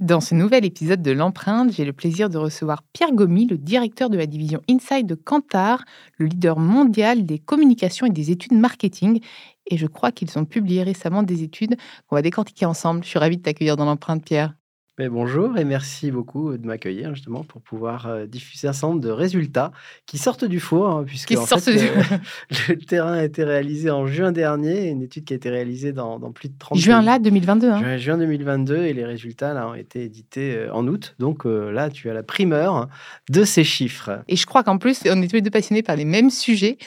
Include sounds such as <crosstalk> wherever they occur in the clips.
Dans ce nouvel épisode de l'empreinte, j'ai le plaisir de recevoir Pierre Gomy, le directeur de la division Inside de Kantar, le leader mondial des communications et des études marketing. Et je crois qu'ils ont publié récemment des études qu'on va décortiquer ensemble. Je suis ravie de t'accueillir dans l'empreinte, Pierre bonjour et merci beaucoup de m'accueillir justement pour pouvoir euh, diffuser un certain nombre de résultats qui sortent du four, hein, puisque en fait, <laughs> le, terrain a été réalisé en juin dernier, une étude qui a été réalisée dans, plus de 30 Juin là, 2022. Hein. Juin, 2022 et les résultats là, ont été édités euh, en août. Donc euh, là, tu as la primeur de ces chiffres. Et je crois qu'en plus, on est tous les deux passionnés par les mêmes sujets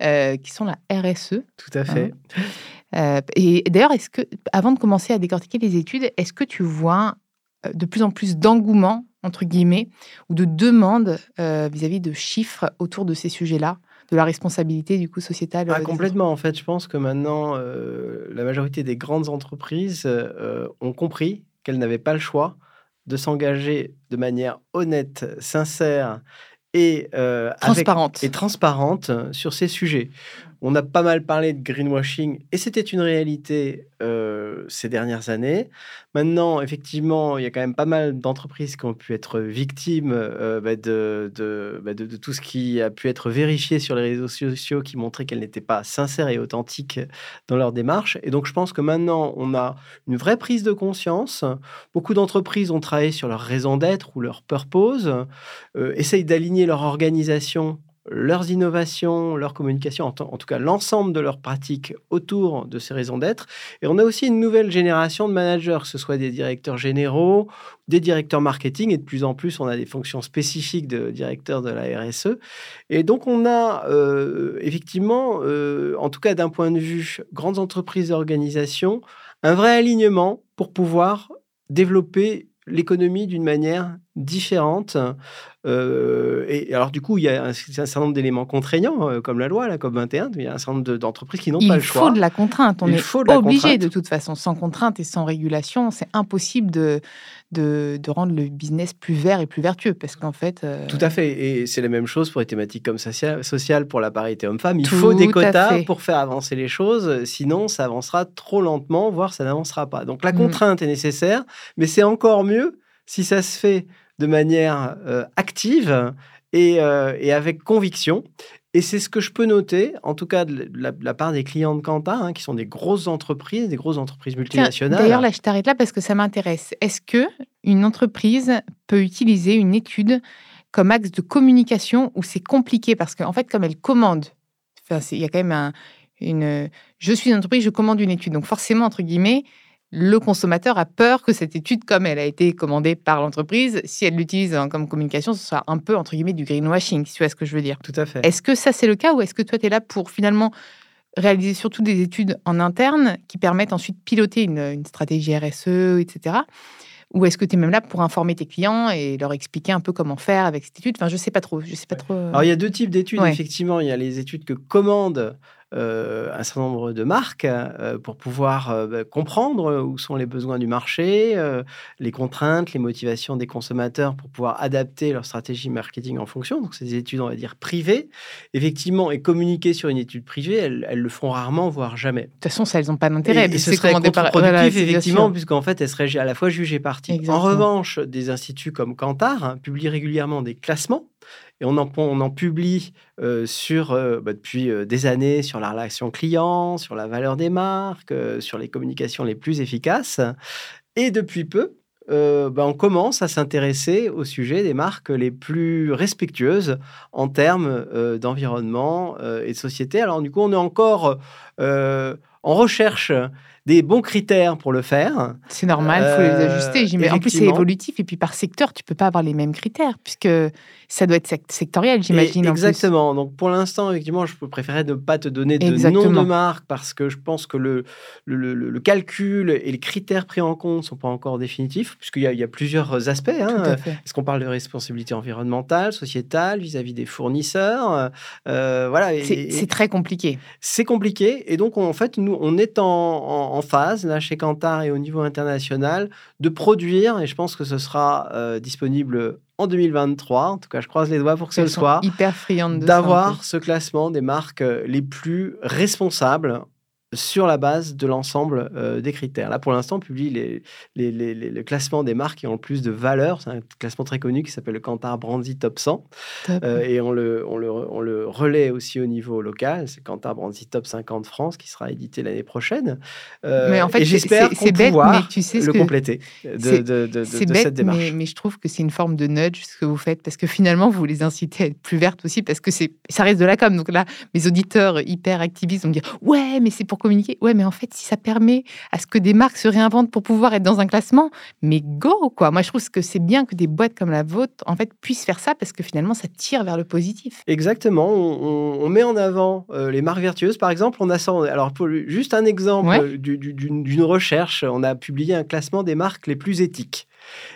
qui sont la RSE. Tout à fait. et d'ailleurs, est-ce que, avant de commencer à décortiquer les études, est-ce que tu vois euh, de plus en plus d'engouement, entre guillemets, ou de demandes euh, vis-à-vis de chiffres autour de ces sujets-là de la responsabilité du coup sociétale ah, Complètement. En fait, je pense que maintenant, euh, la majorité des grandes entreprises ont compris qu'elles n'avaient pas le choix de s'engager de manière honnête, sincère et transparente. et transparente sur ces sujets. On a pas mal parlé de greenwashing et c'était une réalité euh, ces dernières années. Maintenant, effectivement, il y a quand même pas mal d'entreprises qui ont pu être victimes euh, bah, bah, de, tout ce qui a pu être vérifié sur les réseaux sociaux qui montraient qu'elles n'étaient pas sincères et authentiques dans leur démarche. Et donc, je pense que maintenant, on a une vraie prise de conscience. Beaucoup d'entreprises ont travaillé sur leur raison d'être ou leur purpose, euh, essayent d'aligner leur organisation leurs innovations, leur communication, en, tout cas l'ensemble de leurs pratiques autour de ces raisons d'être. Et on a aussi une nouvelle génération de managers, que ce soit des directeurs généraux, des directeurs marketing, et de plus en plus, on a des fonctions spécifiques de directeurs de la RSE. Et donc, on a euh, effectivement, euh, en tout cas d'un point de vue grandes entreprises et organisations, un vrai alignement pour pouvoir développer l'économie d'une manière différente. Euh, et alors, du coup, il y a un, certain nombre d'éléments contraignants, euh, comme la loi, la COP21. Il y a un certain nombre d'entreprises qui n'ont pas le choix. Il faut de la contrainte. On est obligé de toute façon. Sans contrainte et sans régulation, c'est impossible de, de, rendre le business plus vert et plus vertueux. Parce qu'en fait. Euh, Tout à fait. Et c'est la même chose pour les thématiques comme sociales, pour la parité homme-femme. Il faut des quotas pour faire avancer les choses. Sinon, ça avancera trop lentement, voire ça n'avancera pas. Donc, la mm. contrainte est nécessaire, mais c'est encore mieux si ça se fait de manière euh, active euh, et, avec conviction. Et c'est ce que je peux noter, en tout cas de la, part des clients de Quentin, hein, qui sont des grosses entreprises, des grosses entreprises multinationales. D'ailleurs, là, je t'arrête là parce que ça m'intéresse. Est-ce que une entreprise peut utiliser une étude comme axe de communication où c'est compliqué? Parce qu'en fait, comme elle commande, il y a quand même un, une. Je suis une entreprise, je commande une étude, donc forcément entre guillemets, le consommateur a peur que cette étude, comme elle a été commandée par l'entreprise, si elle l'utilise comme communication, ce soit un peu, entre guillemets, du greenwashing, si tu vois ce que je veux dire. Tout à fait. Est-ce que ça, c'est le cas ou est-ce que toi, tu es là pour finalement réaliser surtout des études en interne qui permettent ensuite de piloter une, stratégie RSE, etc. Ou est-ce que tu es même là pour informer tes clients et leur expliquer un peu comment faire avec cette étude? Enfin, je sais pas trop. Je sais pas trop. Alors, il y a deux types d'études, effectivement. Il y a les études que commandent euh, un certain nombre de marques euh, pour pouvoir euh, bah, comprendre où sont les besoins du marché, les contraintes, les motivations des consommateurs pour pouvoir adapter leur stratégie marketing en fonction. Donc, c'est des études, on va dire, privées. Effectivement, et communiquer sur une étude privée, elles, elles le font rarement, voire jamais. De toute façon, ça, elles n'ont pas d'intérêt. Et, ce serait contre-productif, effectivement, puisqu'en fait, elles seraient à la fois jugées En revanche, des instituts comme Kantar hein, publient régulièrement des classements et on en, on en publie euh, sur, euh, bah, depuis euh, des années sur la relation client, sur la valeur des marques, sur les communications les plus efficaces. Et depuis peu, bah, on commence à s'intéresser au sujet des marques les plus respectueuses en termes d'environnement et de société. Alors du coup, on est encore on recherche des bons critères pour le faire. C'est normal, il faut les Euh, ajuster. j'imagine. En plus, c'est évolutif. Et puis, par secteur, tu peux pas avoir les mêmes critères, puisque ça doit être sec- sectoriel, j'imagine. en plus. Exactement. Donc pour l'instant, effectivement, je préférais ne pas te donner de nom Exactement. de marque parce que je pense que le, le, le- le calcul et les critères pris en compte ne sont pas encore définitifs, puisqu'il y, a- il y a plusieurs aspects. Hein. Est-ce qu'on parle de responsabilité environnementale, sociétale, vis-à-vis des fournisseurs Euh, Voilà. C'est très compliqué. c'est compliqué et donc on- en fait nous on est en, en- en phase là chez Kantar et au niveau international de produire et je pense que ce sera euh, disponible en 2023 en tout cas je croise les doigts pour que ce Elles soit hyper d'avoir ce classement des marques euh, les plus responsables sur la base de l'ensemble euh, des critères. Là, pour l'instant, on publie les, les- les- les- le classement des marques qui ont le plus de valeur. C'est un classement très connu qui s'appelle le Kantar Brandy Top 100. Top. Euh, et on le, on, le, on le relaie aussi au niveau local. C'est Kantar Brandy Top 50 France qui sera édité l'année prochaine. Euh, mais en fait, j'espère qu'on pouvoir tu sais le compléter de, c'est- de, bête, cette démarche. mais, mais je trouve que c'est une forme de nudge ce que vous faites parce que finalement vous les incitez à être plus vertes aussi parce que ça reste de la com. Donc là, mes auditeurs hyper activistes vont me dire ouais, mais c'est pour communiquer. Ouais, mais en fait, si ça permet à ce que des marques se réinventent pour pouvoir être dans un classement, mais go quoi. Moi, je trouve que c'est bien que des boîtes comme la vôtre en fait puissent faire ça parce que finalement ça tire vers le positif. Exactement, on, on- on met en avant euh, les marques vertueuses. Par exemple, on a ça- alors pour juste un exemple Ouais. euh, du- du- d'une d'une recherche, on a publié un classement des marques les plus éthiques.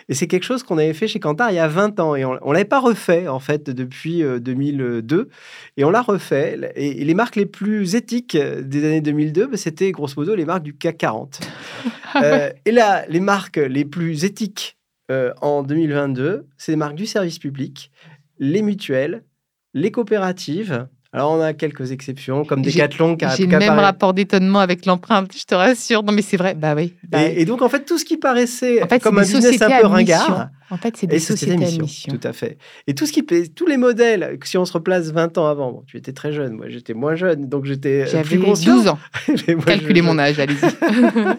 Et c'est quelque chose qu'on avait fait chez Kantar il y a 20 ans et on, on l'avait pas refait en fait depuis euh, 2002 et on l'a refait. Et, et les marques les plus éthiques euh, des années 2002, bah, c'était grosso modo les marques du CAC 40. <laughs> Ah Euh, et là, les marques les plus éthiques euh, en 2022, c'est les marques du service public, les mutuelles, les coopératives. Alors, on a quelques exceptions, comme Decathlon qui a J'ai le même rapport d'étonnement avec l'empreinte, je te rassure. Non, mais c'est vrai. Bah oui. bah. Et, et donc, en fait, tout ce qui paraissait En fait, comme un business un peu ringard, En fait, c'est des sociétés sociétés à mission, mission. Tout à fait. Et tout ce qui, tous les modèles, si on se replace 20 ans avant, bon, tu étais très jeune, moi j'étais moins jeune, donc j'étais euh, J'avais plus conscient. 12 ans. <laughs> Moi, Calculez je- mon âge, allez-y. <laughs>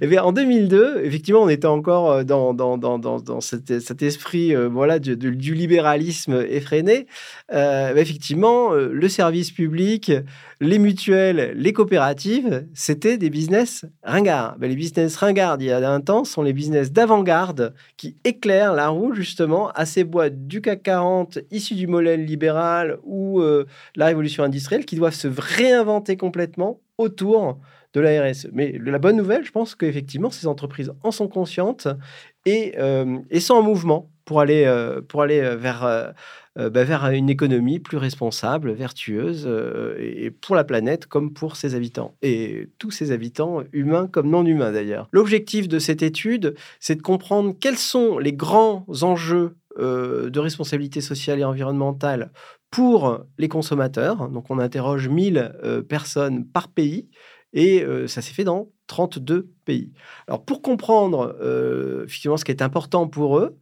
Eh bien, en 2002, effectivement, on était encore euh, dans, dans, dans, dans, dans cet, cet esprit euh, voilà, du, du- du libéralisme effréné. Euh, bah, effectivement, euh, le service public, les mutuelles, les coopératives, c'était des business ringards. Bah, les business ringards d'il y a un temps sont les business d'avant-garde qui éclairent la roue justement à ces boîtes du CAC 40 issues du modèle libéral ou euh, la révolution industrielle qui doivent se réinventer complètement autour de la RSE. Mais la bonne nouvelle, je pense qu'effectivement, ces entreprises en sont conscientes et, euh, sont en mouvement pour aller, euh, pour aller euh, vers, bah, vers une économie plus responsable, vertueuse, et pour la planète comme pour ses habitants. Et tous ses habitants, humains comme non humains d'ailleurs. L'objectif de cette étude, c'est de comprendre quels sont les grands enjeux de responsabilité sociale et environnementale pour les consommateurs. Donc on interroge 1000 euh, personnes par pays et ça s'est fait dans 32 pays. Alors pour comprendre ce qui est important pour eux,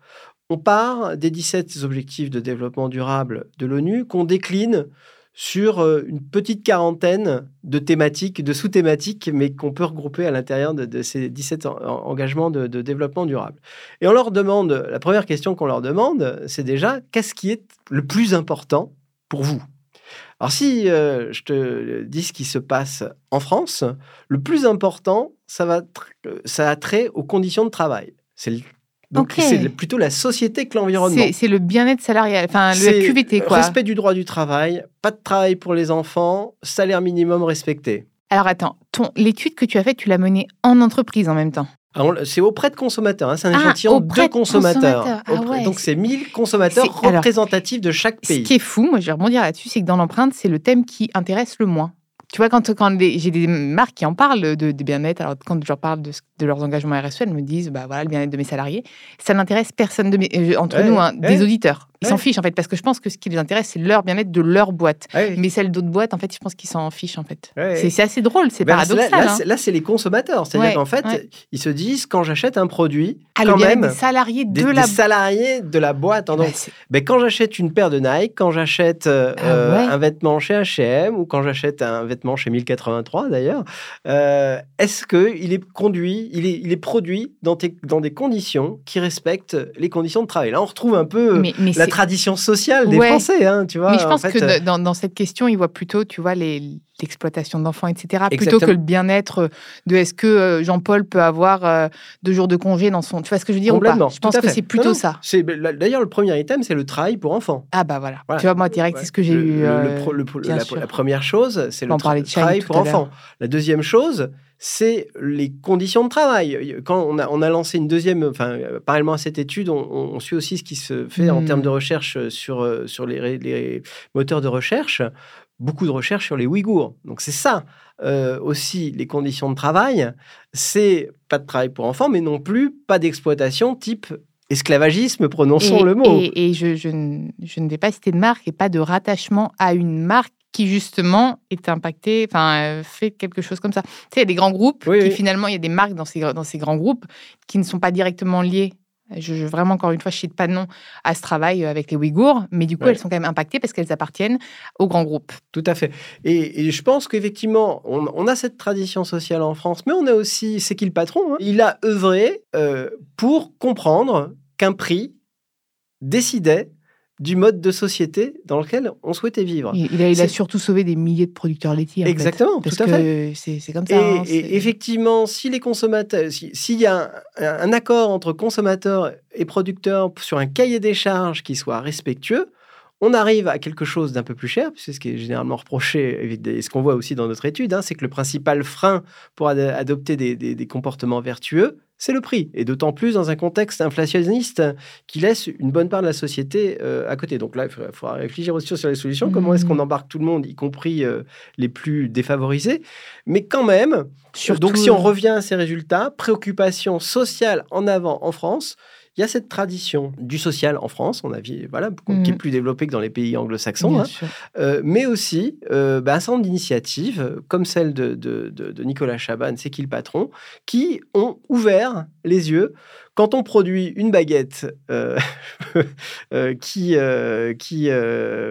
on part des 17 objectifs de développement durable de l'ONU qu'on décline sur une petite quarantaine de thématiques, de sous-thématiques, mais qu'on peut regrouper à l'intérieur de, ces 17 en- en- engagements de développement durable. Et on leur demande, la première question qu'on leur demande, c'est déjà qu'est-ce qui est le plus important pour vous? Alors si euh, je te dis ce qui se passe en France, le plus important, ça, va euh, ça a trait aux conditions de travail. C'est le- donc c'est plutôt la société que l'environnement. C'est le bien-être salarial, enfin le QVT quoi. Respect du droit du travail, pas de travail pour les enfants, salaire minimum respecté. Alors attends, ton l'étude que tu as faite, tu l'as menée en entreprise en même temps? Ah, C'est auprès de consommateurs, hein, c'est un Ah, échantillon de consommateurs. consommateurs. Ah ouais, donc c'est- c'est 1000 consommateurs alors, représentatifs de chaque Ce pays. qui est fou, moi je vais rebondir là-dessus, c'est que dans l'empreinte, c'est le thème qui intéresse le moins. Tu vois, quand, j'ai des marques qui en parlent de, de bien-être, alors quand je leur parle de, ce- de leurs engagements RSE, elles me disent, bah voilà, le bien-être de mes salariés, ça n'intéresse personne de mes, euh, entre Ouais, nous, hein, ouais. des auditeurs. Ils s'en fichent en fait, parce que je pense que ce qui les intéresse, c'est leur bien-être de leur boîte. Ouais. Mais celle d'autres boîtes, en fait, je pense qu'ils s'en fichent en fait. C'est assez drôle, c'est Ben là, paradoxal. Là, hein. c'est- là, c'est les consommateurs. C'est-à-dire qu'en fait, ils se disent quand j'achète un produit, Ah, quand même, des salariés de des, la des salariés de la boîte. hein. Bah, Donc, ben, quand j'achète une paire de Nike, quand j'achète euh, Ah euh, ouais. un vêtement chez H&M ou quand j'achète un vêtement chez 1083 d'ailleurs, euh, est-ce que il est conduit, il est, il est produit dans, tes- dans des conditions qui respectent les conditions de travail? Là, on retrouve un peu mais, mais la c'est tradition sociale des Français, hein, tu vois. Mais je pense que dans, dans, cette question, il voit plutôt, tu vois, l'exploitation d'enfants, etc. Plutôt que le bien-être de est-ce que euh, Jean-Paul peut avoir euh, deux jours de congé dans son. Tu vois ce que je veux dire ou pas? Je pense que c'est plutôt ça. C'est d'ailleurs le premier item, c'est le travail pour enfants. Ah bah voilà. Tu vois moi direct, c'est ce que j'ai eu. Euh, la, première chose, c'est le travail pour enfants. La deuxième chose, c'est les conditions de travail. Quand on a, on a lancé une deuxième, enfin, parallèlement à cette étude, on, suit aussi ce qui se fait en termes de hmm. recherche sur, sur les, les, moteurs de recherche beaucoup de recherches sur les Ouïghours. Donc c'est ça euh, aussi les conditions de travail. C'est pas de travail pour enfants, mais non plus pas d'exploitation type esclavagisme, prononçons le mot. Et, je, je, ne, je, ne vais pas citer de marque et pas de rattachement à une marque qui justement est impactée, enfin euh, fait quelque chose comme ça. Tu sais, il y a des grands groupes qui finalement, il y a des marques dans ces, dans ces grands groupes qui ne sont pas directement liées je, je, vraiment, encore une fois, je ne pas de nom à ce travail euh, avec les Ouïghours, mais du coup, elles sont quand même impactées parce qu'elles appartiennent au grand groupe. Tout à fait. Et, je pense qu'effectivement, on, a cette tradition sociale en France, mais on a aussi, c'est qui le patron hein? Il a œuvré euh, pour comprendre qu'un prix décidait du mode de société dans lequel on souhaitait vivre. Il, a, surtout sauvé des milliers de producteurs laitiers. Exactement, tout à fait. C'est comme ça. Et, hein, effectivement, si les consommateurs, s'il y a un, accord entre consommateurs et producteurs sur un cahier des charges qui soit respectueux, on arrive à quelque chose d'un peu plus cher, c'est ce qui est généralement reproché, et ce qu'on voit aussi dans notre étude, hein, c'est que le principal frein pour adopter des comportements vertueux, c'est le prix. Et d'autant plus dans un contexte inflationniste qui laisse une bonne part de la société euh, à côté. Donc là, il faudra, réfléchir aussi sur les solutions. Comment est-ce qu'on mmh. embarque tout le monde, y compris euh, les plus défavorisés? Mais quand même, donc si on revient à ces résultats, préoccupation sociale en avant en France, il y a cette tradition du social en France, on a vu, voilà, qui est mmh. plus développée que dans les pays anglo-saxons, hein. euh, mais aussi euh, bah, un certain nombre d'initiatives, comme celle de, de, Nicolas Chaban, c'est qui le patron, qui ont ouvert les yeux quand on produit une baguette euh, <laughs> qui, qui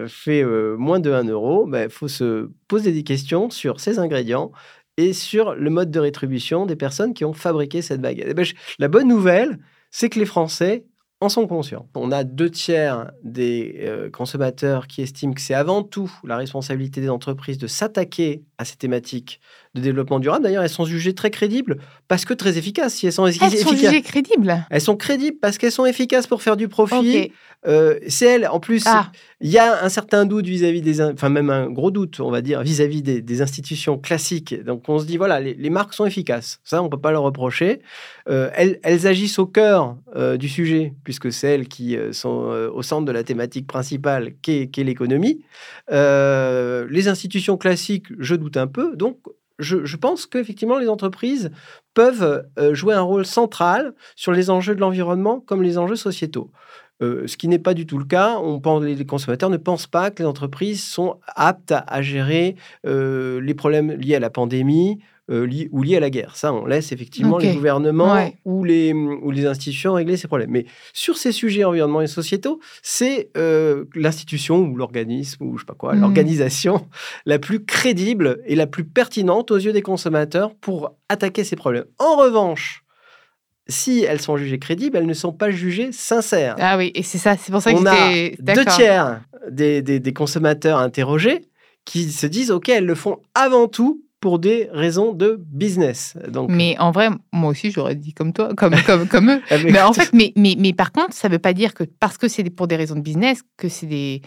fait moins de 1 euro, il bah, faut se poser des questions sur ses ingrédients et sur le mode de rétribution des personnes qui ont fabriqué cette baguette. Eh ben, la bonne nouvelle, c'est que les Français en sont conscients. On a deux tiers des euh, consommateurs qui estiment que c'est avant tout la responsabilité des entreprises de s'attaquer à ces thématiques de développement durable. D'ailleurs, elles sont jugées très crédibles parce que très efficaces. Si elles sont, elles sont jugées crédibles. Elles sont crédibles parce qu'elles sont efficaces pour faire du profit. Euh, c'est elles, en plus, ah. il y a un certain doute vis-à-vis des, enfin même un gros doute, on va dire, vis-à-vis des, institutions classiques. Donc on se dit voilà, les, marques sont efficaces. Ça, on peut pas leur reprocher. Euh, elles, elles, agissent au cœur euh, du sujet puisque c'est elles qui sont au centre de la thématique principale, qu'est l'économie. les institutions classiques, je doute un peu. Donc je, pense qu'effectivement, les entreprises peuvent euh, jouer un rôle central sur les enjeux de l'environnement comme les enjeux sociétaux. Euh, ce qui n'est pas du tout le cas. On les consommateurs ne pensent pas que les entreprises sont aptes à, gérer euh, les problèmes liés à la pandémie, euh, ou liés à la guerre. Ça, on laisse effectivement les gouvernements ou, les, ou les institutions régler ces problèmes. Mais sur ces sujets environnementaux et sociétaux, c'est euh, l'institution ou l'organisme ou je sais pas quoi, hmm. l'organisation la plus crédible et la plus pertinente aux yeux des consommateurs pour attaquer ces problèmes. En revanche, si elles sont jugées crédibles, elles ne sont pas jugées sincères. Ah oui, et c'est ça, c'est pour ça que On a deux tiers des, des, des consommateurs interrogés qui se disent, OK, elles le font avant tout pour des raisons de business. Donc... Mais en vrai, moi aussi, j'aurais dit comme toi, comme, <laughs> comme, comme eux. Ah, mais en fait, mais, mais, mais par contre, ça ne veut pas dire que parce que c'est pour des raisons de business, que c'est des,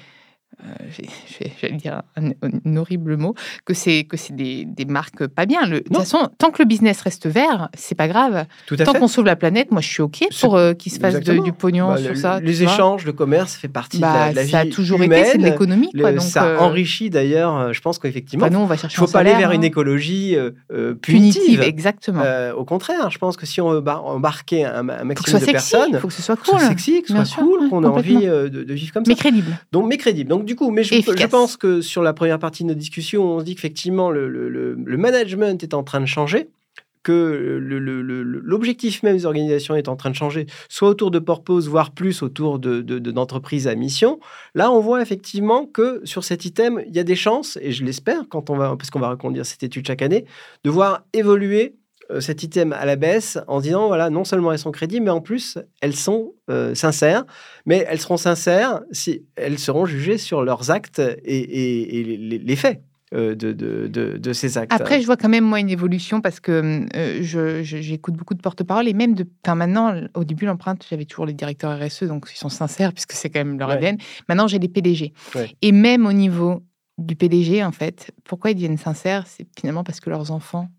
<laughs> j'allais dire un, horrible mot, que c'est que c'est des, des, marques pas bien. Le, de toute façon, tant que le business reste vert, c'est pas grave. tant qu'on sauve la planète, moi je suis ok pour euh, qu'il se fasse du pognon bah, sur ça. Les échanges, le commerce fait partie de la, bah, la, vie Ça a toujours été, c'est de l'économie. Ça euh, enrichit d'ailleurs. Je pense qu'effectivement, il ne faut pas aller vers une hein. écologie punitive. Exactement. au contraire, je pense que si on embarquait un, un maximum de personnes, il faut que ce soit cool, sexy, que ce soit cool, qu'on ait envie de, vivre comme ça. Mais crédible. Donc, mais crédible. Donc du coup, mais je, je, pense que sur la première partie de notre discussion, on se dit qu'effectivement, le, le, management est en train de changer que l'objectif même des organisations est en train de changer, soit autour de purpose, voire plus autour d'entreprises de, de, à mission. Là, on voit effectivement que sur cet item, il y a des chances, et je l'espère, quand on va, parce qu'on va reconduire cette étude chaque année, de voir évoluer cet item à la baisse en disant voilà, non seulement elles sont crédibles, mais en plus elles sont euh, sincères. Mais elles seront sincères si elles seront jugées sur leurs actes et, les, faits. Euh, de, de, de, ces actes. Après, je vois quand même, moi, une évolution parce que j'écoute beaucoup de porte-parole et même de. maintenant, au début, l'empreinte, j'avais toujours les directeurs RSE, donc ils sont sincères puisque c'est quand même leur ADN. Maintenant, j'ai les PDG. Et même au niveau du PDG, en fait, pourquoi ils deviennent sincères? C'est finalement parce que leurs enfants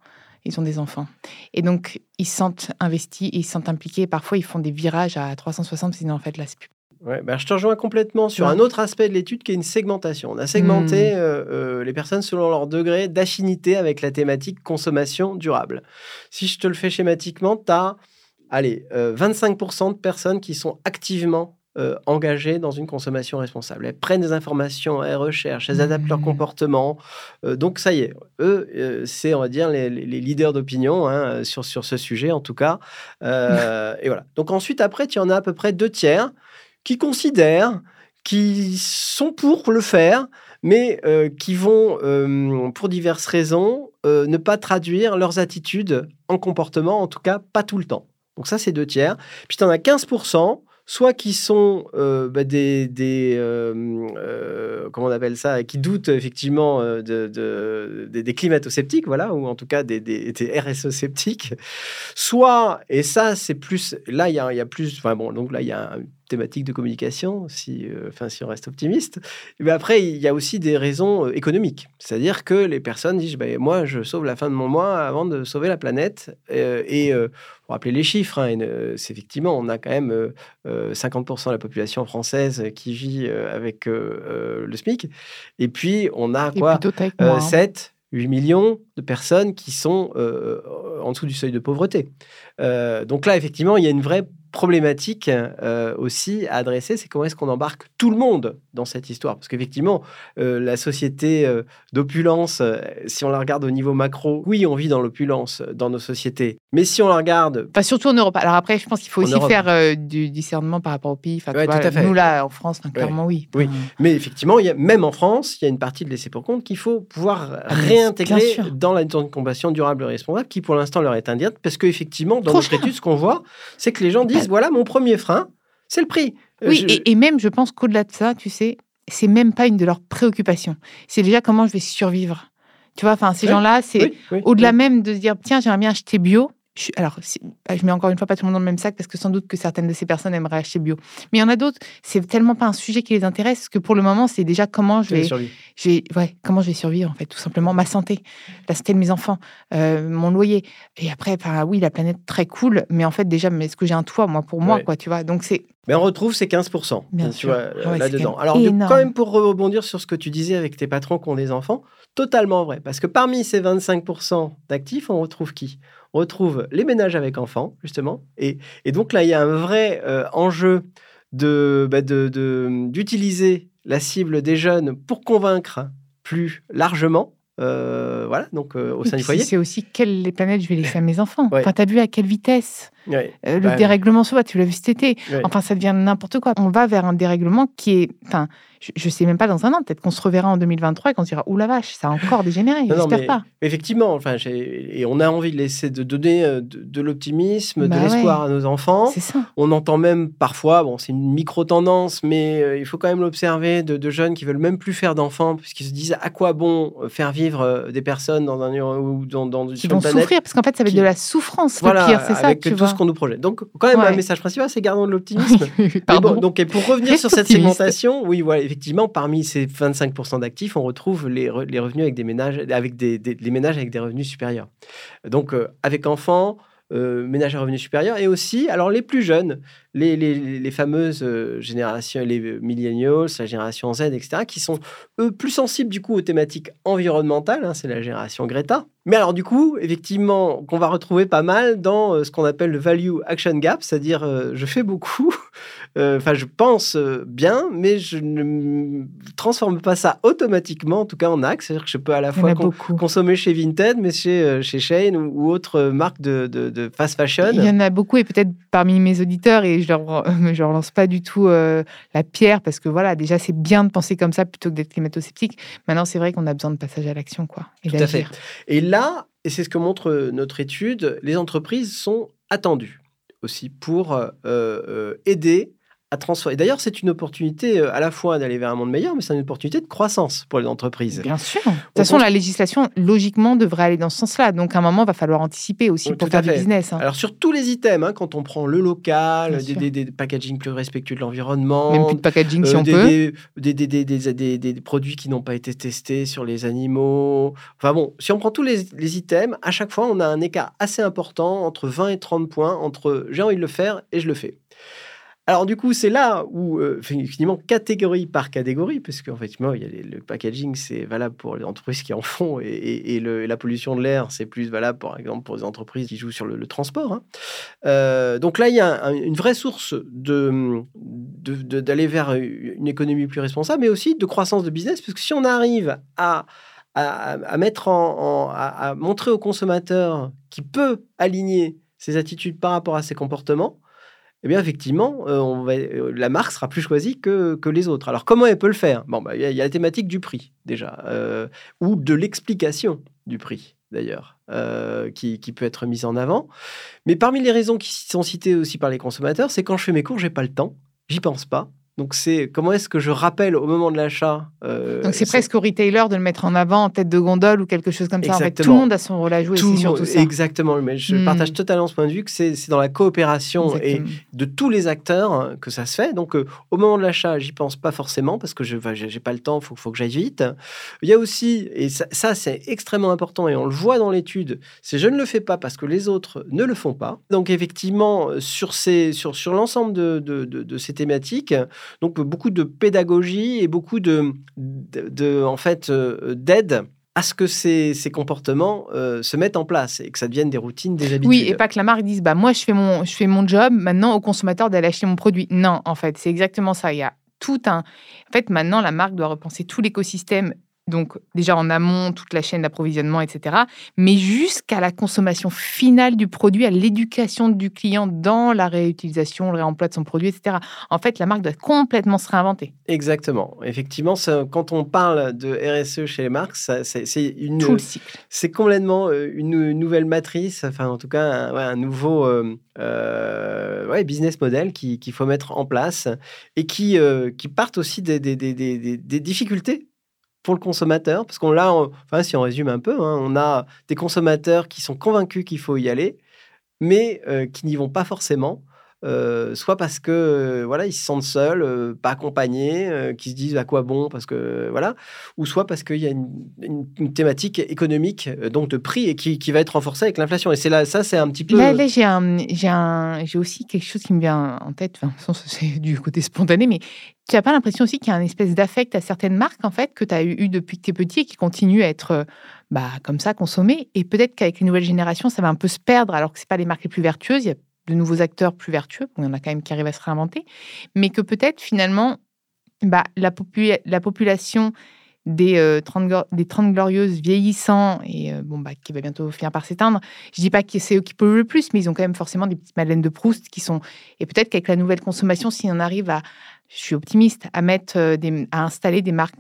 ils ont des enfants. Et donc, ils se sentent investis, ils se sentent impliqués. parfois, ils font des virages à 360, sinon, en fait, là, c'est plus. Ouais, bah, je te rejoins complètement sur un autre aspect de l'étude qui est une segmentation. On a segmenté hmm. euh, euh, les personnes selon leur degré d'affinité avec la thématique consommation durable. Si je te le fais schématiquement, tu as allez, 25% euh, de personnes qui sont activement euh, engagées dans une consommation responsable. Elles prennent des informations, elles recherchent, elles adaptent leur mmh. comportement. Euh, donc ça y est, eux, euh, c'est, on va dire, les, leaders d'opinion hein, sur, sur ce sujet, en tout cas. et voilà. Donc ensuite, après, tu en as à peu près deux tiers qui considèrent, qui sont pour le faire, mais qui vont, pour diverses raisons, ne pas traduire leurs attitudes en comportement, en tout cas pas tout le temps. Donc ça, c'est deux tiers. Puis tu en as 15% soit qui sont euh, bah, des, des euh, euh, comment on appelle ça, qui doutent effectivement de, des climato-sceptiques, voilà, ou en tout cas des, des, RSE-sceptiques, soit, et ça c'est plus, là il y a, y a, plus, enfin bon, donc là il y a thématique de communication, si, euh, enfin, si on reste optimiste. Mais après, il y a aussi des raisons euh, économiques. C'est-à-dire que les personnes disent bah, Moi, je sauve la fin de mon mois avant de sauver la planète. Euh, et pour rappeler les chiffres, hein, c'est effectivement, on a quand même 50% de la population française qui vit avec le SMIC. Et puis, on a quoi 7 8 hein. millions de personnes qui sont en dessous du seuil de pauvreté. donc là, effectivement, il y a une vraie problématique euh, aussi à adresser, c'est comment est-ce qu'on embarque tout le monde dans cette histoire? Parce qu'effectivement, euh, la société euh, d'opulence, si on la regarde au niveau macro, oui, on vit dans l'opulence dans nos sociétés. Mais si on la regarde... Enfin, surtout en Europe. Alors après, je pense qu'il faut aussi faire du discernement par rapport au pays. Enfin, tout à fait. Nous, là, en France, clairement, oui. Oui, mais effectivement, il y a, même en France, il y a une partie de laisser pour compte qu'il faut pouvoir ah, réintégrer dans la compassion durable et responsable, qui pour l'instant leur est indirecte, parce qu'effectivement, dans notre étude, ce qu'on voit, c'est que les gens disent voilà mon premier frein, c'est le prix. Euh, oui, et, même je pense qu'au-delà de ça, tu sais, c'est même pas une de leurs préoccupations. C'est déjà comment je vais survivre. Tu vois, enfin, ces gens-là, c'est au-delà même de se dire, tiens, j'aimerais bien acheter bio. Je, alors, bah, je mets encore une fois pas tout le monde dans le même sac parce que sans doute que certaines de ces personnes aimeraient acheter bio. Mais il y en a d'autres, c'est tellement pas un sujet qui les intéresse que pour le moment, c'est déjà comment je vais, je ouais, comment je vais survivre en fait, tout simplement ma santé, la santé de mes enfants, euh, mon loyer. Et après, bah, oui, la planète très cool, mais en fait déjà, mais est-ce que j'ai un toit moi pour moi quoi, tu vois? Donc c'est. Mais on retrouve ces 15% Bien tu vois, ah là-dedans. Alors, quand même pour rebondir sur ce que tu disais avec tes patrons qui ont des enfants, totalement vrai. Parce que parmi ces 25% d'actifs, on retrouve qui? On retrouve les ménages avec enfants, justement. Et, donc là, il y a un vrai euh, enjeu bah, de, d'utiliser la cible des jeunes pour convaincre plus largement. Euh, voilà, donc euh, au sein du foyer. C'est aussi quelles planètes je vais laisser à mes enfants. Enfin, tu as vu à quelle vitesse le bah, dérèglement voit, tu l'as vu cet été. Enfin, ça devient n'importe quoi. On va vers un dérèglement qui est. Enfin, je ne sais même pas dans un an, peut-être qu'on se reverra en 2023 et qu'on se dira, ouh la vache, ça a encore dégénéré, j'espère pas. Effectivement, enfin, et on a envie de laisser, de donner euh, de, l'optimisme, de bah l'espoir à nos enfants. Ça. On entend même parfois, bon, c'est une micro-tendance, mais euh, il faut quand même l'observer, de, jeunes qui veulent même plus faire d'enfants, puisqu'ils se disent, à quoi bon euh, faire vivre des personnes dans un ou dans, dans qui vont souffrir, parce qu'en fait, ça va être de la souffrance, voilà, le pire, c'est ça, avec tout ce qu'on nous projette. Donc, quand même, un message principal, c'est gardons de l'optimisme. <laughs> bon, donc, et pour revenir sur cette segmentation, oui, voilà, effectivement, parmi ces 25% d'actifs, on retrouve les, revenus avec des ménages, avec des, les ménages avec des revenus supérieurs. Donc, euh, avec enfants, euh, ménages à revenus supérieurs, et aussi, alors les plus jeunes, les, les, fameuses euh, générations, les millennials, la génération Z, etc., qui sont, eux, plus sensibles du coup aux thématiques environnementales, hein, c'est la génération Greta. Mais alors du coup, effectivement, qu'on va retrouver pas mal dans ce qu'on appelle le value action gap, c'est-à-dire je fais beaucoup, <laughs> euh, enfin, je pense euh, bien, mais je ne transforme pas ça automatiquement, en tout cas en axe. C'est-à-dire que je peux à la fois consommer chez Vinted, mais chez, euh, chez Shane ou, autre marque de, de, fast fashion. Il y en a beaucoup, et peut-être parmi mes auditeurs, et je leur, <laughs> je relance pas du tout la pierre, parce que voilà, déjà, c'est bien de penser comme ça plutôt que d'être climato-sceptique. Maintenant, c'est vrai qu'on a besoin de passage à l'action, quoi. Et tout à fait. Et là, et c'est ce que montre notre étude, les entreprises sont attendues aussi pour aider à transformer. D'ailleurs, c'est une opportunité euh, à la fois d'aller vers un monde meilleur, mais c'est une opportunité de croissance pour les entreprises. Bien sûr. De toute façon, la législation, logiquement, devrait aller dans ce sens-là. Donc, à un moment, il va falloir anticiper aussi pour faire du business. Hein. Alors, sur tous les items, hein, quand on prend le local, des, des, packaging plus respectueux de l'environnement. Même plus de packaging si euh, on peut. Des, des, produits qui n'ont pas été testés sur les animaux. Enfin bon, si on prend tous les, les items, à chaque fois, on a un écart assez important entre 20 et 30 points entre j'ai envie de le faire et je le fais. Alors du coup, c'est là où, euh, finalement, catégorie par catégorie, parce qu'en fait, il y a le packaging, c'est valable pour les entreprises qui en font, et, la pollution de l'air, c'est plus valable, par exemple, pour les entreprises qui jouent sur le, transport. Hein. Euh, donc là, il y a une vraie source d'aller vers une économie plus responsable, mais aussi de croissance de business, parce que si on arrive à à, montrer au consommateur qui peut aligner ses attitudes par rapport à ses comportements, eh bien, effectivement, euh, euh, la marque sera plus choisie que, les autres. Alors, comment elle peut le faire? Bon, bah, il y, a la thématique du prix, déjà, euh, ou de l'explication du prix, d'ailleurs, qui, qui, peut être mise en avant. Mais parmi les raisons qui sont citées aussi par les consommateurs, c'est quand je fais mes cours, j'ai pas le temps, j'y pense pas. Donc, c'est comment est-ce que je rappelle au moment de l'achat. Euh, Donc, c'est presque au retailer de le mettre en avant en tête de gondole ou quelque chose comme ça. En fait, tout le monde a son rôle à jouer. Tout surtout ça. Exactement. Mais je hmm. partage totalement ce point de vue que c'est dans la coopération et de tous les acteurs que ça se fait. Donc, euh, au moment de l'achat, j'y pense pas forcément parce que je n'ai pas le temps, il faut, faut, que j'aille vite. Il y a aussi, et ça, ça c'est extrêmement important et on le voit dans l'étude, c'est je ne le fais pas parce que les autres ne le font pas. Donc, effectivement, sur, ces, sur, sur l'ensemble de, de, de ces thématiques, donc beaucoup de pédagogie et beaucoup de, de, en fait, euh, d'aide à ce que ces, ces comportements euh, se mettent en place et que ça devienne des routines, des habitudes. Oui, et pas que la marque dise bah moi je fais mon je fais mon job, maintenant au consommateur d'aller acheter mon produit. Non, en fait, c'est exactement ça. Il y a tout un en fait maintenant la marque doit repenser tout l'écosystème donc déjà en amont, toute la chaîne d'approvisionnement, etc. Mais jusqu'à la consommation finale du produit, à l'éducation du client dans la réutilisation, le réemploi de son produit, etc. En fait, la marque doit complètement se réinventer. Exactement. Effectivement, quand on parle de RSE chez les marques, c'est une... Tout le cycle. C'est complètement euh, une nouvelle matrice, enfin en tout cas un, nouveau euh, euh, business model qu'il faut mettre en place et qui, qui partent aussi des, des, des, des difficultés pour le consommateur Parce qu'on l'a, enfin, si on résume un peu, hein, on a des consommateurs qui sont convaincus qu'il faut y aller, mais euh, qui n'y vont pas forcément. Soit parce que voilà ils se sentent seuls, pas accompagnés, qui se disent à quoi bon? parce que voilà, ou soit parce qu'il y a une, thématique économique donc de prix et qui, va être renforcée avec l'inflation. Et c'est là ça c'est un petit peu. Là, j'ai un, j'ai j'ai aussi quelque chose qui me vient en tête. <laughs> C'est du côté spontané, mais tu n'as pas l'impression aussi qu'il y a une espèce d'affect à certaines marques en fait que tu as eu depuis que tu es petit et qui continue à être bah, comme ça consommées et peut-être qu'avec les nouvelles générations ça va un peu se perdre alors que c'est pas les marques les plus vertueuses. De nouveaux acteurs plus vertueux, il y en a quand même qui arrivent à se réinventer, mais que peut-être finalement, bah, la, la population des, 30, euh, des 30 glorieuses vieillissant et euh, bon, bah, qui va bientôt finir par s'éteindre. Je dis pas que c'est eux qui polluent le plus, mais ils ont quand même forcément des petites madeleines de Proust qui sont. Et peut-être qu'avec la nouvelle consommation, si on arrive à, je suis optimiste, à mettre euh, des, à installer des marques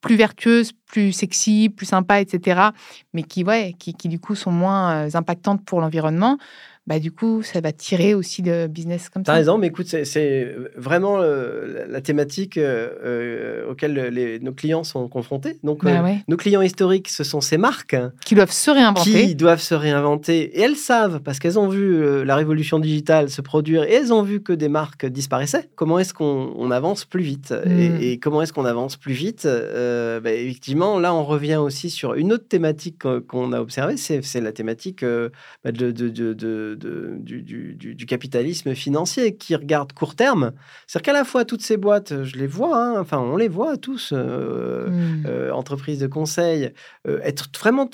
plus vertueuses, plus sexy, plus sympas, etc., mais qui, ouais, qui, qui du coup sont moins impactantes pour l'environnement, bah, du coup, ça va tirer aussi de business comme ça. T'as raison, mais écoute, c'est vraiment euh, la thématique euh, euh, auquel les, nos clients sont confrontés. Donc, bah nos clients historiques, ce sont ces marques qui doivent se réinventer. Qui doivent se réinventer. Et elles savent, parce qu'elles ont vu la révolution digitale se produire et elles ont vu que des marques disparaissaient. Comment est-ce qu'on avance plus vite? Hmm. et, comment est-ce qu'on avance plus vite? Bah, Effectivement, là, on revient aussi sur une autre thématique qu'on a observée, c'est la thématique bah, de, de, de du, capitalisme financier qui regarde court terme. C'est-à-dire qu'à la fois, toutes ces boîtes, je les vois, hein, enfin, on les voit tous, euh, mmh. euh, entreprises de conseil, euh, être vraiment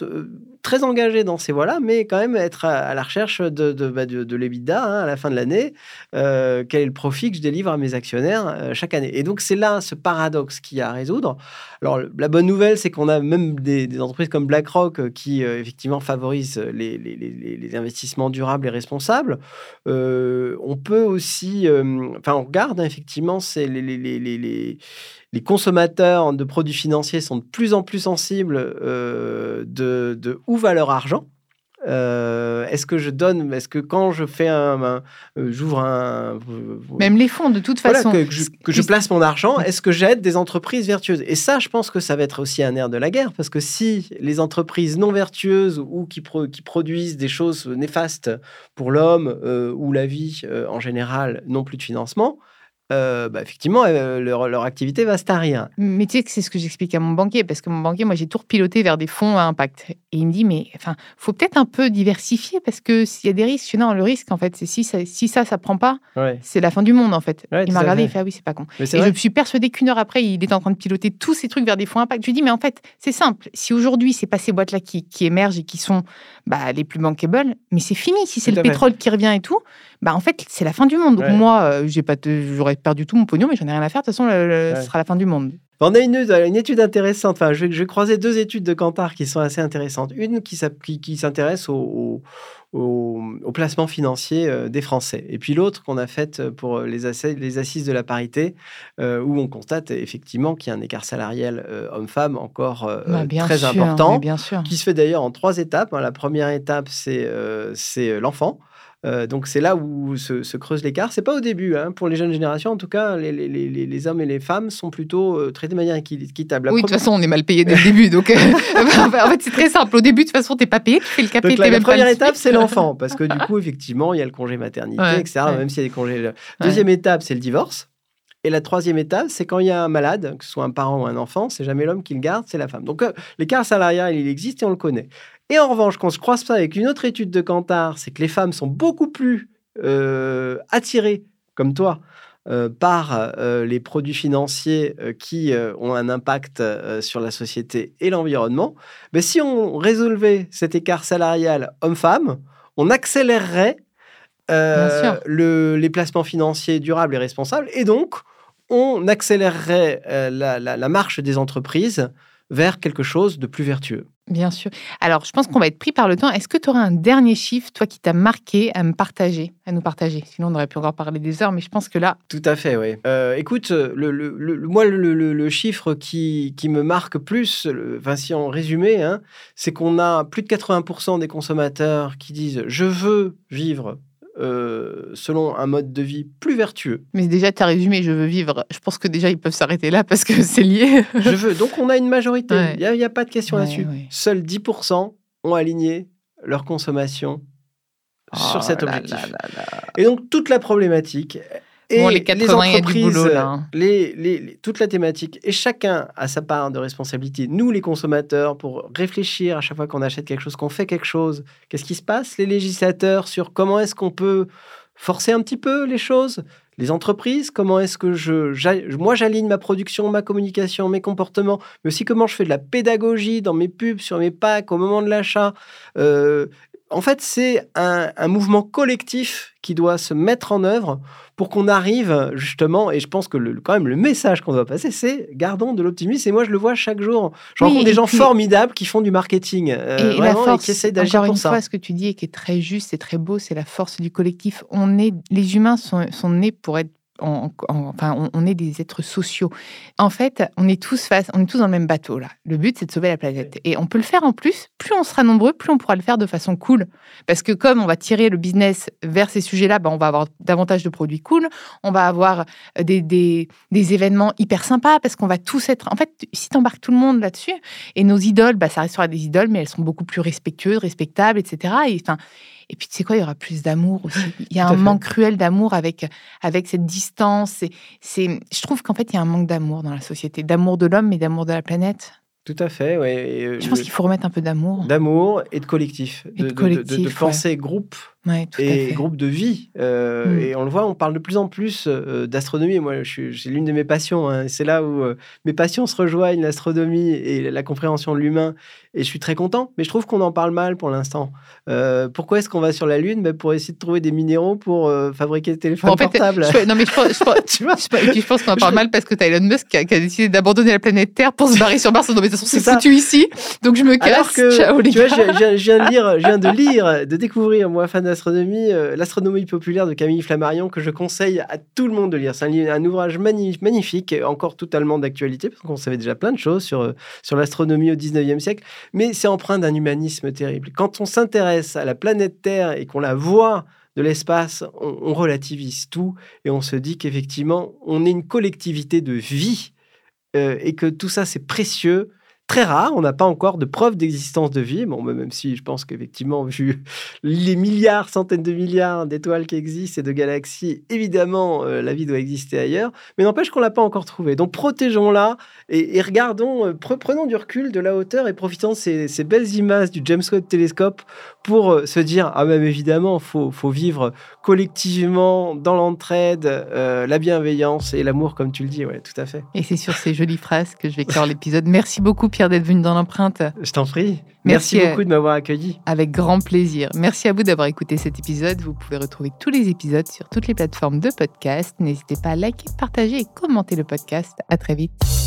très engagé dans ces voies-là, mais quand même être à, la recherche de, de, bah, de, l'EBITDA hein, à la fin de l'année. Euh, quel est le profit que je délivre à mes actionnaires euh, chaque année Et donc, c'est là ce paradoxe qu'il y a à résoudre. Alors, la bonne nouvelle, c'est qu'on a même des, entreprises comme BlackRock euh, qui, effectivement, favorisent les, les, les, investissements durables et responsables. on peut aussi... Enfin, on regarde, hein, effectivement, c'est les les consommateurs de produits financiers sont de plus en plus sensibles de, de où va leur argent. Euh, est-ce que je donne, est-ce que quand je fais un, euh, j'ouvre un, même les fonds de toute façon, que, je, place mon argent, est-ce que j'aide des entreprises vertueuses? Et ça, je pense que ça va être aussi un air de la guerre, parce que si les entreprises non vertueuses ou qui, qui produisent des choses néfastes pour l'homme euh, ou la vie en général n'ont plus de financement, euh, bah, effectivement, euh, leur, activité va tarir. Mais tu sais que c'est ce que j'explique à mon banquier, parce que mon banquier, moi, j'ai tout repiloté vers des fonds à impact. Et il me dit, mais enfin, faut peut-être un peu diversifier, parce que s'il y a des risques, non, le risque, en fait, c'est si ça, si ça, ça prend pas, c'est la fin du monde, en fait. il m'a regardé, il fait, ah oui, c'est pas con. et je suis persuadée qu'une heure après, il est en train de piloter tous ces trucs vers des fonds à impact. Je lui dis, mais en fait, c'est simple. Si aujourd'hui, c'est pas ces boîtes-là qui, qui, émergent et qui sont bah, les plus bankable, mais c'est fini. Si c'est le pétrole qui revient et tout, bah en fait, c'est la fin du monde. Donc moi, euh, j'ai pas, j'aurais perdu tout mon pognon, mais j'en ai rien à faire. De toute façon, ce sera la fin du monde. On a une, une étude intéressante. Enfin, je, je vais croiser deux études de Kantar qui sont assez intéressantes. Une qui, qui, s'intéresse au, au, au, placement financier euh, des Français. Et puis l'autre qu'on a faite pour les, les assises de la parité, euh, où on constate effectivement qu'il y a un écart salarial homme-femme encore bah, très important, bien sûr. qui se fait d'ailleurs en trois étapes. Hein. La première étape, c'est c'est l'enfant. Euh, donc c'est là où se, se creuse l'écart. C'est pas au début. Hein. Pour les jeunes générations, en tout cas, les, les, les, les hommes et les femmes sont plutôt euh, traités de manière équitable. oui, de toute façon, on est mal payé dès le début. Donc, euh, <laughs> en fait, c'est très simple. Au début, de toute façon, t'es pas payé, tu fais le capé. la, première étape, c'est <laughs> l'enfant, parce que du coup, effectivement, il y a le congé maternité, etc. Même s'il y a des congés. Deuxième étape, c'est le divorce. Et la troisième étape, c'est quand il y a un malade, que ce soit un parent ou un enfant, c'est jamais l'homme qui le garde, c'est la femme. Donc l'écart salarial, il existe et on le connaît. Et en revanche, quand on se croise ça avec une autre étude de Kantar, c'est que les femmes sont beaucoup plus euh, attirés, comme toi, euh, par euh, les produits financiers qui ont un impact sur la société et l'environnement, mais si on résolvait cet écart salarial homme-femme, on accélérerait les placements financiers durables et responsables, et donc on accélérerait la marche des entreprises vers quelque chose de plus vertueux. Bien sûr. Alors, je pense qu'on va être pris par le temps. Est-ce que tu auras un dernier chiffre, toi, qui t'a marqué à me partager, à nous partager? Sinon, on aurait pu encore parler des heures, mais je pense que là. Tout à fait, oui. Euh, écoute, le, le, moi, le, chiffre qui, qui, me marque plus, enfin, si on résumé, hein, c'est qu'on a plus de 80% des consommateurs qui disent Je veux vivre euh, selon un mode de vie plus vertueux. Mais déjà, tu as résumé, je veux vivre. Je pense que déjà, ils peuvent s'arrêter là parce que <laughs> c'est lié. je veux. Donc, on a une majorité. Il n'y a, pas de question là-dessus. Seuls 10% ont aligné leur consommation sur oh cet objectif. Et donc, toute la problématique, et les, 80, entreprises, Les, toute la thématique, et chacun a sa part de responsabilité. Nous, les consommateurs, pour réfléchir à chaque fois qu'on achète quelque chose, qu'on fait quelque chose, qu'est-ce qui se passe? Les législateurs sur comment est-ce qu'on peut forcer un petit peu les choses? Les entreprises, comment est-ce que je, moi j'aligne ma production, ma communication, mes comportements, mais aussi comment je fais de la pédagogie dans mes pubs, sur mes packs, au moment de l'achat. Euh, en fait, c'est un, mouvement collectif qui doit se mettre en œuvre pour qu'on arrive justement, et je pense que le, quand même le message qu'on doit passer, c'est gardons de l'optimisme. Et moi, je le vois chaque jour. Je rencontre des gens formidables qui font du marketing euh, et, vraiment, qui essaient d'agir pour ça. Une fois, ce que tu dis et qui est très juste et très beau, c'est la force du collectif. On est, les humains sont, sont nés pour être enfin, on, est des êtres sociaux. En fait, on est tous face, on est tous dans le même bateau là. Le but, c'est de sauver la planète. Et on peut le faire en plus. Plus on sera nombreux, plus on pourra le faire de façon cool. Parce que comme on va tirer le business vers ces sujets-là, ben, on va avoir davantage de produits cool. On va avoir des, des, des événements hyper sympas parce qu'on va tous être. En fait, si tu embarques tout le monde là-dessus, et nos idoles, bah, ça restera des idoles, mais elles sont beaucoup plus respectueuses, respectables, etc. Et enfin et puis, tu sais quoi, il y aura plus d'amour aussi. Il y a un manque cruel d'amour avec, avec cette distance. C'est, je trouve qu'en fait, il y a un manque d'amour dans la société, d'amour de l'homme, mais d'amour de la planète. Tout à fait, oui. Euh, je pense qu'il faut remettre un peu d'amour. D'amour et de collectif. de, collectif, de, penser groupe et groupe de vie. Euh, mm. Et on le voit, on parle de plus en plus euh, d'astronomie. Moi, c'est l'une de mes passions. Hein. C'est là où mes passions se rejoignent, l'astronomie et la compréhension de l'humain. Et je suis très content, mais je trouve qu'on en parle mal pour l'instant. pourquoi est-ce qu'on va sur la Lune? Ben, Pour essayer de trouver des minéraux pour fabriquer des téléphones en fait, portables. Je, non, mais je, <laughs> je, pense qu'on en parle mal parce que tu as Elon Musk qui a, décidé d'abandonner la planète Terre pour se barrer sur Mars. Non, mais de toute façon, c'est foutu ici. Donc je me casse. Alors que, <laughs> Ciao, les tu vois, je, viens de lire, je viens de lire, de découvrir, moi, fan l'astronomie, euh, l'astronomie populaire de Camille Flammarion que je conseille à tout le monde de lire. C'est un, ouvrage magnifique, encore totalement d'actualité parce qu'on savait déjà plein de choses sur, sur l'astronomie au 19e siècle, mais c'est empreint d'un humanisme terrible. Quand on s'intéresse à la planète Terre et qu'on la voit de l'espace, on, relativise tout et on se dit qu'effectivement, on est une collectivité de vie et que tout ça, c'est précieux très rare. On n'a pas encore de preuve d'existence de vie. Bon, même si je pense qu'effectivement, vu les milliards, centaines de milliards d'étoiles qui existent et de galaxies, évidemment, euh, la vie doit exister ailleurs. Mais n'empêche qu'on l'a pas encore trouvée. Donc protégeons-la et, regardons, euh, prenons du recul, de la hauteur et profitons de ces, belles images du James Webb Telescope pour euh, se dire ah même évidemment, faut faut vivre collectivement dans l'entraide, la bienveillance et l'amour, comme tu le dis. Ouais, tout à fait. Et c'est sur ces jolies phrases que je vais clore l'épisode. Merci beaucoup. Pierre d'être venu dans l'empreinte. Je t'en prie. Merci, beaucoup de m'avoir accueilli. Avec grand plaisir. Merci à vous d'avoir écouté cet épisode. Vous pouvez retrouver tous les épisodes sur toutes les plateformes de podcast. N'hésitez pas à liker, partager et commenter le podcast. À très vite.